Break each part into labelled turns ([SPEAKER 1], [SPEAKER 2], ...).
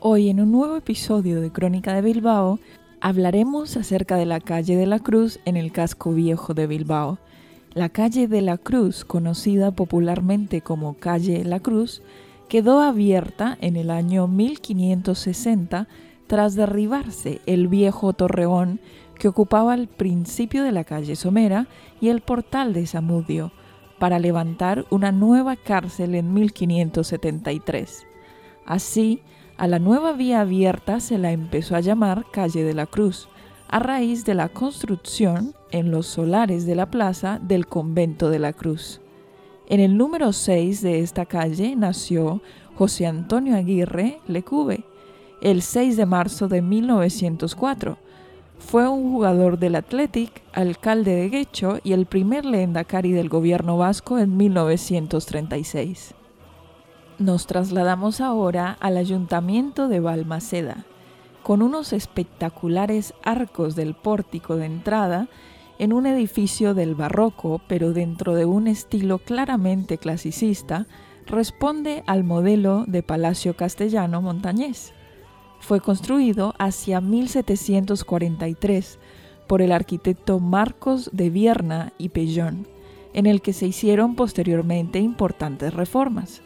[SPEAKER 1] Hoy en un nuevo episodio de Crónica de Bilbao hablaremos acerca de la calle de la Cruz en el casco viejo de Bilbao. La calle de la Cruz, conocida popularmente como calle La Cruz, quedó abierta en el año 1560 tras derribarse el viejo torreón que ocupaba el principio de la calle Somera y el portal de Zamudio, para levantar una nueva cárcel en 1573. Así, a la nueva vía abierta se la empezó a llamar Calle de la Cruz, a raíz de la construcción en los solares de la plaza del convento de la Cruz. En el número 6 de esta calle nació José Antonio Aguirre Lecube, el 6 de marzo de 1904. Fue un jugador del Athletic, alcalde de Guecho y el primer lehendakari del gobierno vasco en 1936. Nos trasladamos ahora al ayuntamiento de Balmaceda, con unos espectaculares arcos del pórtico de entrada en un edificio del barroco, pero dentro de un estilo claramente clasicista, responde al modelo de Palacio Castellano Montañés fue construido hacia 1743 por el arquitecto Marcos de Vierna y Pellón, en el que se hicieron posteriormente importantes reformas.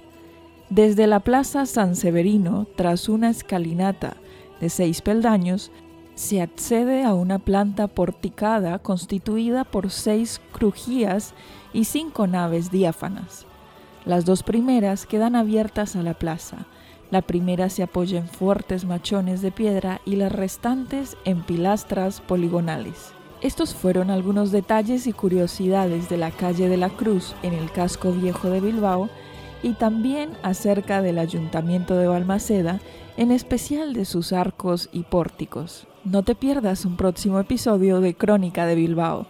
[SPEAKER 1] Desde la Plaza San Severino, tras una escalinata de seis peldaños, se accede a una planta porticada constituida por seis crujías y cinco naves diáfanas. Las dos primeras quedan abiertas a la plaza, la primera se apoya en fuertes machones de piedra y las restantes en pilastras poligonales. Estos fueron algunos detalles y curiosidades de la calle de la Cruz en el casco viejo de Bilbao y también acerca del ayuntamiento de Balmaceda, en especial de sus arcos y pórticos. No te pierdas un próximo episodio de Crónica de Bilbao.